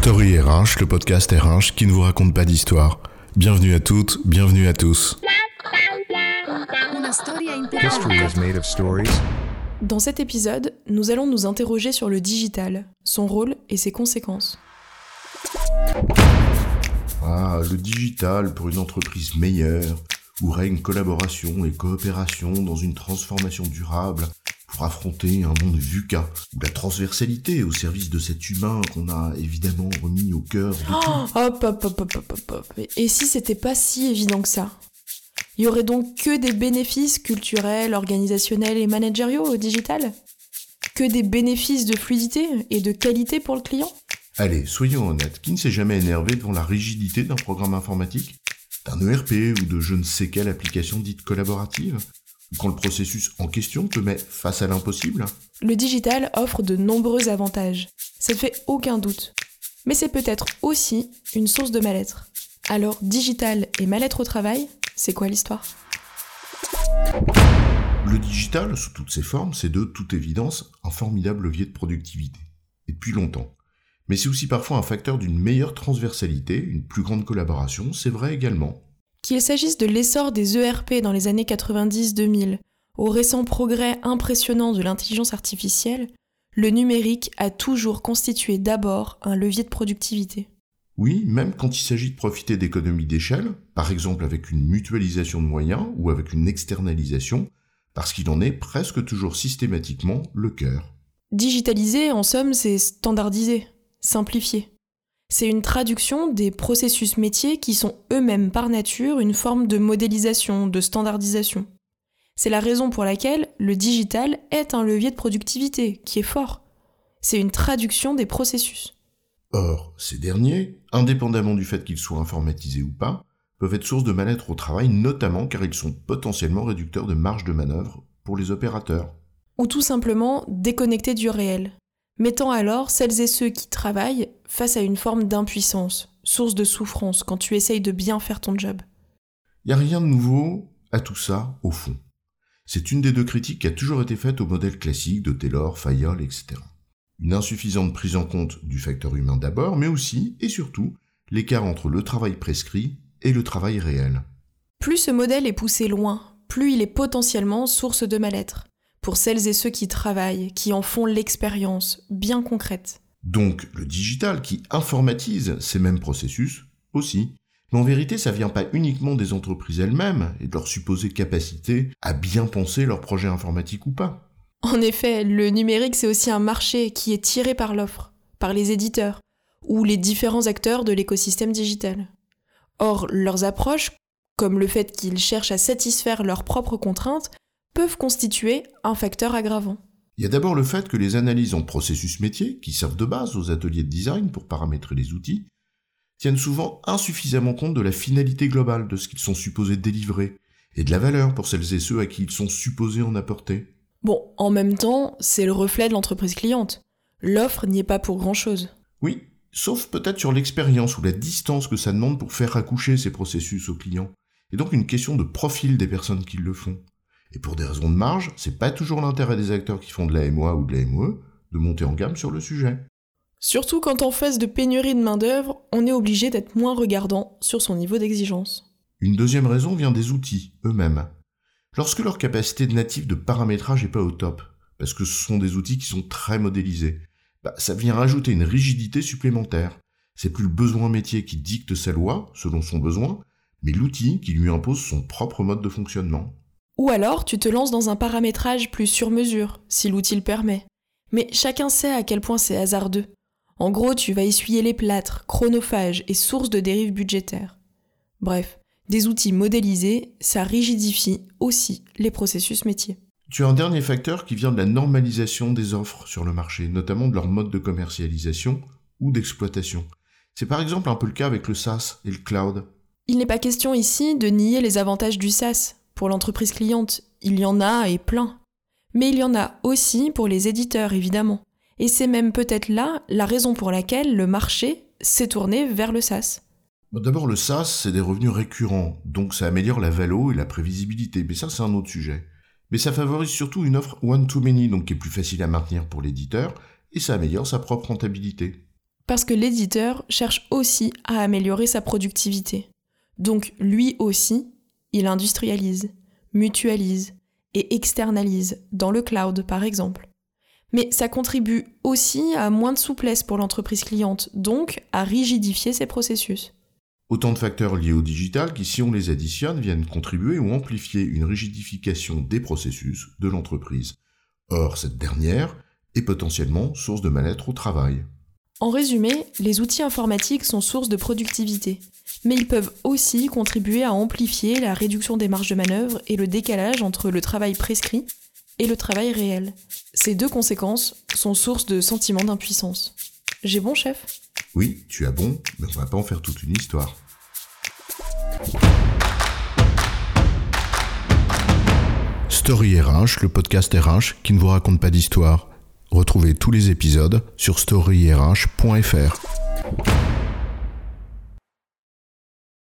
Story RH, le podcast RH qui ne vous raconte pas d'histoire. Bienvenue à toutes, bienvenue à tous. History is made of stories. Dans cet épisode, nous allons nous interroger sur le digital, son rôle et ses conséquences. Ah, le digital pour une entreprise meilleure, où règne collaboration et coopération dans une transformation durable pour affronter un monde VUCA, où la transversalité au service de cet humain qu'on a évidemment remis au cœur de tout. Oh, hop, hop, hop, hop, hop, hop, hop. Et si c'était pas si évident que ça? Il y aurait donc que des bénéfices culturels, organisationnels et managériaux au digital? Que des bénéfices de fluidité et de qualité pour le client? Allez, soyons honnêtes, qui ne s'est jamais énervé devant la rigidité d'un programme informatique? D'un ERP ou de je ne sais quelle application dite collaborative? Quand le processus en question te met face à l'impossible Le digital offre de nombreux avantages, ça ne fait aucun doute. Mais c'est peut-être aussi une source de mal-être. Alors, digital et mal-être au travail, c'est quoi l'histoire? Le digital, sous toutes ses formes, c'est de toute évidence un formidable levier de productivité. Et depuis longtemps. Mais c'est aussi parfois un facteur d'une meilleure transversalité, une plus grande collaboration, c'est vrai également. Qu'il s'agisse de l'essor des ERP dans les années 90-2000, au récent progrès impressionnant de l'intelligence artificielle, le numérique a toujours constitué d'abord un levier de productivité. Oui, même quand il s'agit de profiter d'économies d'échelle, par exemple avec une mutualisation de moyens ou avec une externalisation, parce qu'il en est presque toujours systématiquement le cœur. Digitaliser, en somme, c'est standardiser, simplifier. C'est une traduction des processus métiers qui sont eux-mêmes par nature une forme de modélisation, de standardisation. C'est la raison pour laquelle le digital est un levier de productivité qui est fort. C'est une traduction des processus. Or, ces derniers, indépendamment du fait qu'ils soient informatisés ou pas, peuvent être source de mal-être au travail, notamment car ils sont potentiellement réducteurs de marge de manœuvre pour les opérateurs. Ou tout simplement déconnectés du réel, mettant alors celles et ceux qui travaillent face à une forme d'impuissance, source de souffrance quand tu essayes de bien faire ton job. Il n'y a rien de nouveau à tout ça, au fond. C'est une des deux critiques qui a toujours été faite au modèle classique de Taylor, Fayol, etc. Une insuffisante prise en compte du facteur humain d'abord, mais aussi, et surtout, l'écart entre le travail prescrit et le travail réel. Plus ce modèle est poussé loin, plus il est potentiellement source de mal-être, pour celles et ceux qui travaillent, qui en font l'expérience, bien concrète. Donc le digital qui informatise ces mêmes processus aussi. Mais en vérité, ça vient pas uniquement des entreprises elles-mêmes et de leur supposée capacité à bien penser leur projet informatique ou pas. En effet, le numérique, c'est aussi un marché qui est tiré par l'offre, par les éditeurs, ou les différents acteurs de l'écosystème digital. Or, leurs approches, comme le fait qu'ils cherchent à satisfaire leurs propres contraintes, peuvent constituer un facteur aggravant. Il y a d'abord le fait que les analyses en processus métier, qui servent de base aux ateliers de design pour paramétrer les outils, tiennent souvent insuffisamment compte de la finalité globale de ce qu'ils sont supposés délivrer, et de la valeur pour celles et ceux à qui ils sont supposés en apporter. Bon, en même temps, c'est le reflet de l'entreprise cliente. L'offre n'y est pas pour grand-chose. Oui, sauf peut-être sur l'expérience ou la distance que ça demande pour faire accoucher ces processus aux clients, et donc une question de profil des personnes qui le font. Et pour des raisons de marge, c'est pas toujours l'intérêt des acteurs qui font de la MOA ou de la MOE de monter en gamme sur le sujet. Surtout quand en face de pénurie de main-d'œuvre, on est obligé d'être moins regardant sur son niveau d'exigence. Une deuxième raison vient des outils eux-mêmes. Lorsque leur capacité de native de paramétrage n'est pas au top, parce que ce sont des outils qui sont très modélisés, bah, ça vient rajouter une rigidité supplémentaire. C'est plus le besoin métier qui dicte sa loi, selon son besoin, mais l'outil qui lui impose son propre mode de fonctionnement. Ou alors tu te lances dans un paramétrage plus sur mesure, si l'outil le permet. Mais chacun sait à quel point c'est hasardeux. En gros, tu vas essuyer les plâtres, chronophages et sources de dérives budgétaires. Bref, des outils modélisés, ça rigidifie aussi les processus métiers. Tu as un dernier facteur qui vient de la normalisation des offres sur le marché, notamment de leur mode de commercialisation ou d'exploitation. C'est par exemple un peu le cas avec le SaaS et le cloud. Il n'est pas question ici de nier les avantages du SaaS. Pour l'entreprise cliente, il y en a et plein. Mais il y en a aussi pour les éditeurs, évidemment. Et c'est même peut-être là la raison pour laquelle le marché s'est tourné vers le SaaS. D'abord, le SaaS, c'est des revenus récurrents, donc ça améliore la valo et la prévisibilité, mais ça, c'est un autre sujet. Mais ça favorise surtout une offre one-to-many, donc qui est plus facile à maintenir pour l'éditeur, et ça améliore sa propre rentabilité. Parce que l'éditeur cherche aussi à améliorer sa productivité. Donc lui aussi, il industrialise, mutualise et externalise, dans le cloud par exemple. Mais ça contribue aussi à moins de souplesse pour l'entreprise cliente, donc à rigidifier ses processus. Autant de facteurs liés au digital qui, si on les additionne, viennent contribuer ou amplifier une rigidification des processus de l'entreprise. Or, cette dernière est potentiellement source de mal-être au travail. En résumé, les outils informatiques sont source de productivité, mais ils peuvent aussi contribuer à amplifier la réduction des marges de manœuvre et le décalage entre le travail prescrit et le travail réel. Ces deux conséquences sont source de sentiments d'impuissance. J'ai bon, chef? Oui, tu as bon, mais on va pas en faire toute une histoire. Story RH, le podcast RH qui ne vous raconte pas d'histoire. Retrouvez tous les épisodes sur storyrh.fr.